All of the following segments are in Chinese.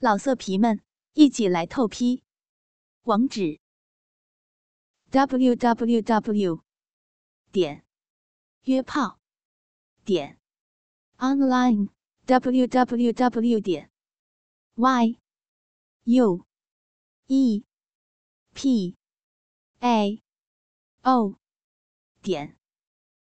老色皮们，一起来透批！网址：w w w 点约炮点 online w w w 点 y u e p a o 点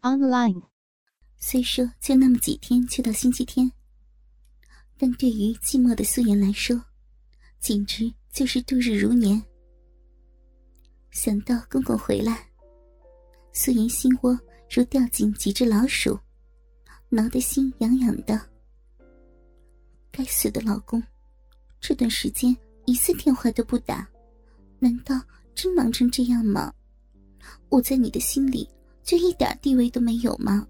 online。虽说就那么几天就到星期天。但对于寂寞的素颜来说，简直就是度日如年。想到公公回来，素颜心窝如掉进几只老鼠，挠得心痒痒的。该死的老公，这段时间一次电话都不打，难道真忙成这样吗？我在你的心里就一点地位都没有吗？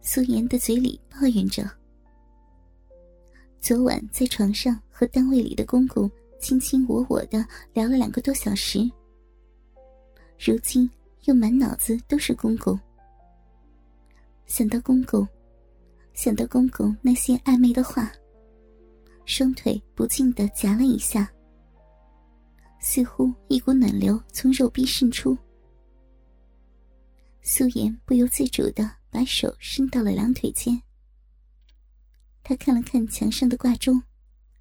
素颜的嘴里抱怨着。昨晚在床上和单位里的公公卿卿我我的聊了两个多小时，如今又满脑子都是公公。想到公公，想到公公那些暧昧的话，双腿不禁的夹了一下，似乎一股暖流从肉壁渗出。素颜不由自主的把手伸到了两腿间。他看了看墙上的挂钟，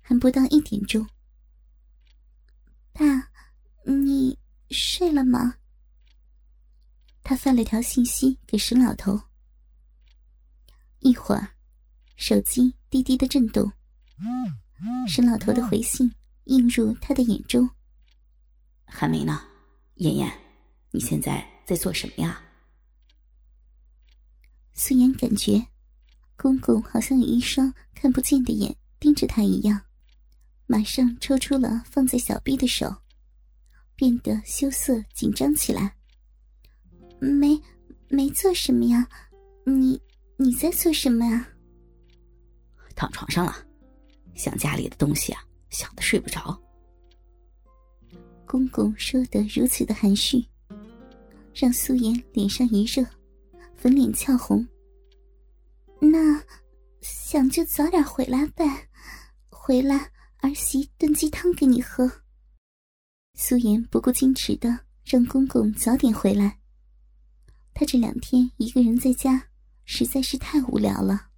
还不到一点钟。爸，你睡了吗？他发了条信息给沈老头。一会儿，手机滴滴的震动，沈老头的回信映入他的眼中。还没呢，妍妍，你现在在做什么呀？素颜感觉。公公好像有一双看不见的眼盯着他一样，马上抽出了放在小臂的手，变得羞涩紧张起来。没，没做什么呀，你你在做什么呀？躺床上了，想家里的东西啊，想的睡不着。公公说的如此的含蓄，让素颜脸上一热，粉脸俏红。那想就早点回来呗，回来儿媳炖鸡汤给你喝。苏颜不顾矜持的让公公早点回来。他这两天一个人在家，实在是太无聊了。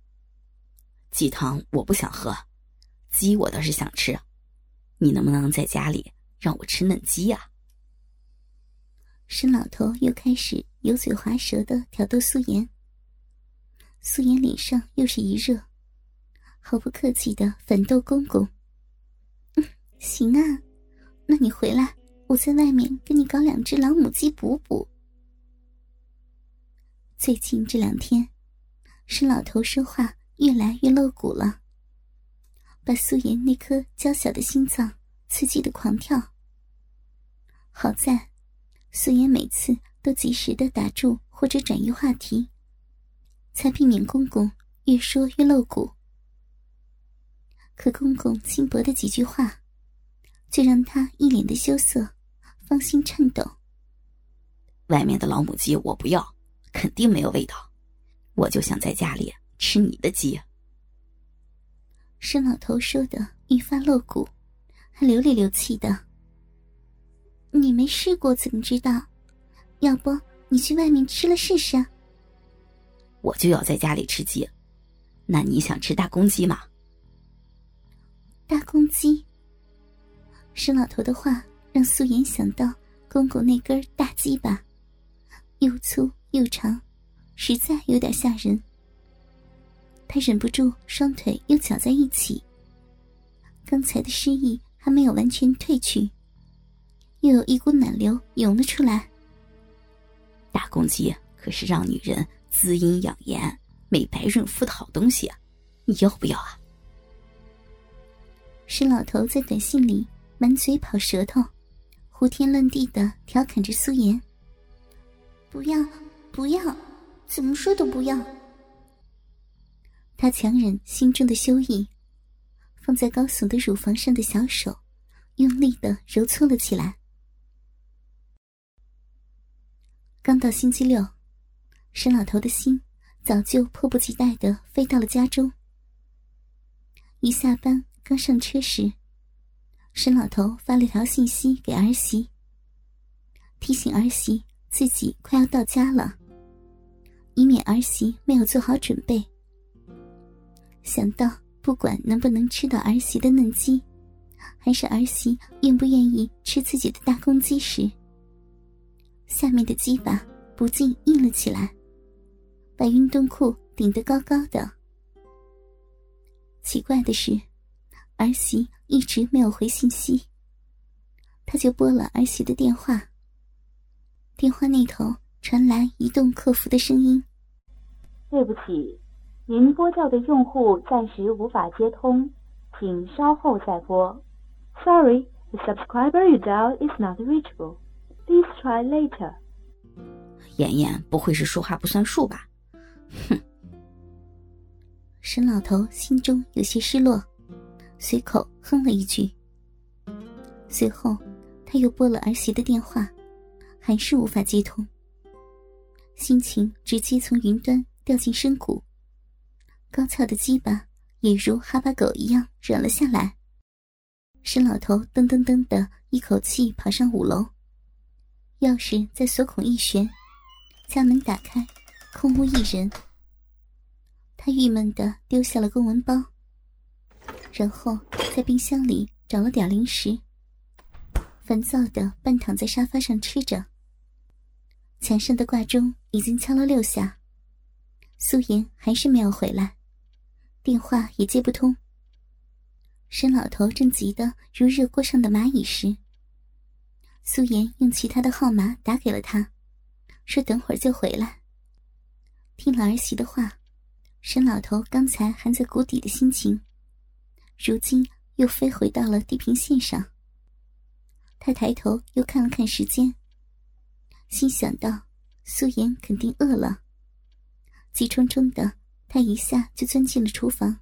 鸡汤我不想喝，鸡我倒是想吃，你能不能在家里让我吃嫩鸡呀？沈老头又开始油嘴滑舌的挑逗素颜。素颜脸上又是一热，毫不客气的反逗公公：“嗯，行啊，那你回来，我在外面给你搞两只老母鸡补补。”最近这两天，是老头说话越来越露骨了，把素颜那颗娇小的心脏刺激的狂跳。好在，素颜每次都及时的打住或者转移话题。才避免公公越说越露骨。可公公轻薄的几句话，却让他一脸的羞涩，芳心颤抖。外面的老母鸡我不要，肯定没有味道，我就想在家里吃你的鸡。沈老头说的愈发露骨，还流里流气的。你没试过怎么知道？要不你去外面吃了试试？我就要在家里吃鸡，那你想吃大公鸡吗？大公鸡。沈老头的话让素颜想到公公那根大鸡巴，又粗又长，实在有点吓人。他忍不住双腿又绞在一起，刚才的失意还没有完全褪去，又有一股暖流涌了出来。大公鸡可是让女人。滋阴养颜、美白润肤的好东西啊，你要不要啊？沈老头在短信里满嘴跑舌头，胡天乱地的调侃着苏颜：“不要，不要，怎么说都不要。”他强忍心中的羞意，放在高耸的乳房上的小手，用力的揉搓了起来。刚到星期六。沈老头的心早就迫不及待的飞到了家中。一下班刚上车时，沈老头发了条信息给儿媳，提醒儿媳自己快要到家了，以免儿媳没有做好准备。想到不管能不能吃到儿媳的嫩鸡，还是儿媳愿不愿意吃自己的大公鸡时，下面的鸡巴不禁硬了起来，把运动裤顶得高高的。奇怪的是，儿媳一直没有回信息，他就拨了儿媳的电话。电话那头传来移动客服的声音：“对不起，您拨叫的用户暂时无法接通，请稍后再拨。Sorry, the subscriber you dial is not reachable. Please try later.” 妍妍不会是说话不算数吧？哼！沈老头心中有些失落，随口哼了一句。随后，他又拨了儿媳的电话，还是无法接通。心情直接从云端掉进深谷，高翘的鸡巴也如哈巴狗一样软了下来。沈老头噔噔噔的一口气跑上五楼，钥匙在锁孔一旋，家门打开，空无一人。他郁闷的丢下了公文包，然后在冰箱里找了点零食，烦躁的半躺在沙发上吃着。墙上的挂钟已经敲了六下，苏妍还是没有回来，电话也接不通。沈老头正急得如热锅上的蚂蚁时，苏妍用其他的号码打给了他，说等会儿就回来。听了儿媳的话。沈老头刚才还在谷底的心情，如今又飞回到了地平线上。他抬头又看了看时间，心想到苏妍肯定饿了，急冲冲的，他一下就钻进了厨房，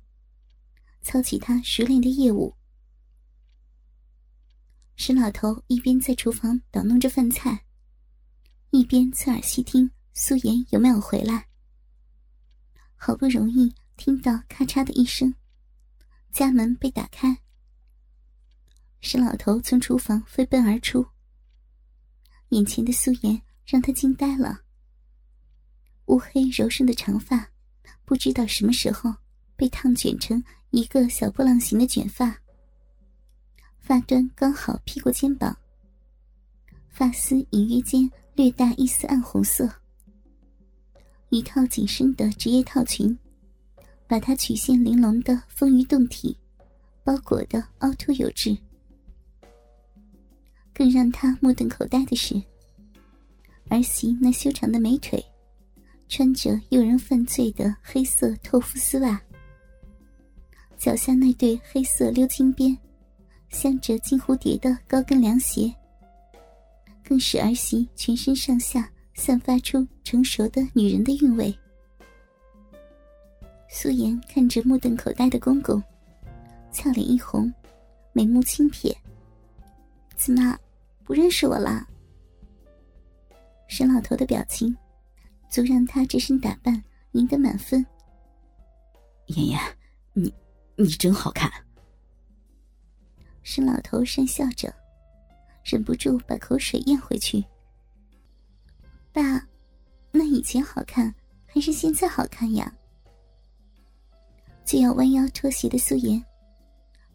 操起他熟练的业务。沈老头一边在厨房捣弄着饭菜，一边侧耳细听苏妍有没有回来。好不容易听到咔嚓的一声，家门被打开。沈老头从厨房飞奔而出，眼前的素颜让他惊呆了。乌黑柔顺的长发，不知道什么时候被烫卷成一个小波浪形的卷发，发端刚好披过肩膀，发丝隐约间略带一丝暗红色。一套紧身的职业套裙，把她曲线玲珑的丰腴胴体包裹的凹凸有致。更让他目瞪口呆的是，儿媳那修长的美腿，穿着诱人犯罪的黑色透肤丝袜，脚下那对黑色鎏金边、镶着金蝴蝶的高跟凉鞋，更使儿媳全身上下。散发出成熟的女人的韵味。素颜看着目瞪口呆的公公，俏脸一红，眉目轻瞥：“怎么不认识我啦？”沈老头的表情，足让他这身打扮赢得满分。妍妍，你你真好看。沈老头讪笑着，忍不住把口水咽回去。爸，那以前好看还是现在好看呀？就要弯腰脱鞋的素颜，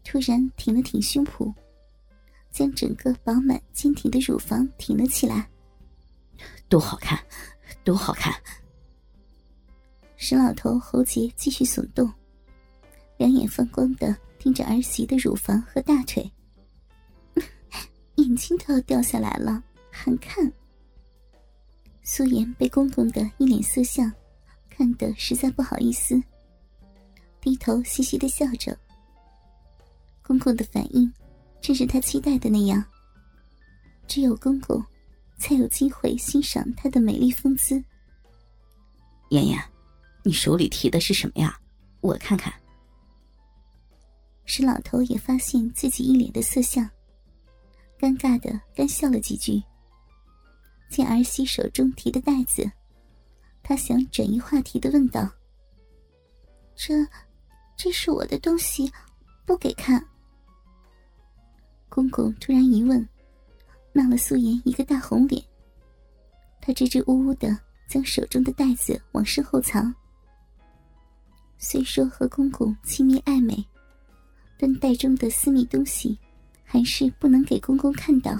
突然挺了挺胸脯，将整个饱满坚挺的乳房挺了起来。多好看，多好看！沈老头喉结继续耸动，两眼放光的盯着儿媳的乳房和大腿，眼睛都要掉下来了，还看。苏颜被公公的一脸色相看得实在不好意思，低头嘻嘻的笑着。公公的反应正是他期待的那样，只有公公才有机会欣赏她的美丽风姿。妍妍，你手里提的是什么呀？我看看。石老头也发现自己一脸的色相，尴尬的干笑了几句。见儿媳手中提的袋子，他想转移话题的问道：“这，这是我的东西，不给看。公公突然一问，闹了素颜一个大红脸。他支支吾吾的将手中的袋子往身后藏。虽说和公公亲密暧昧，但袋中的私密东西还是不能给公公看到。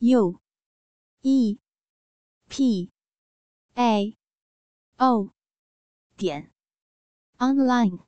u e p a o 点 online。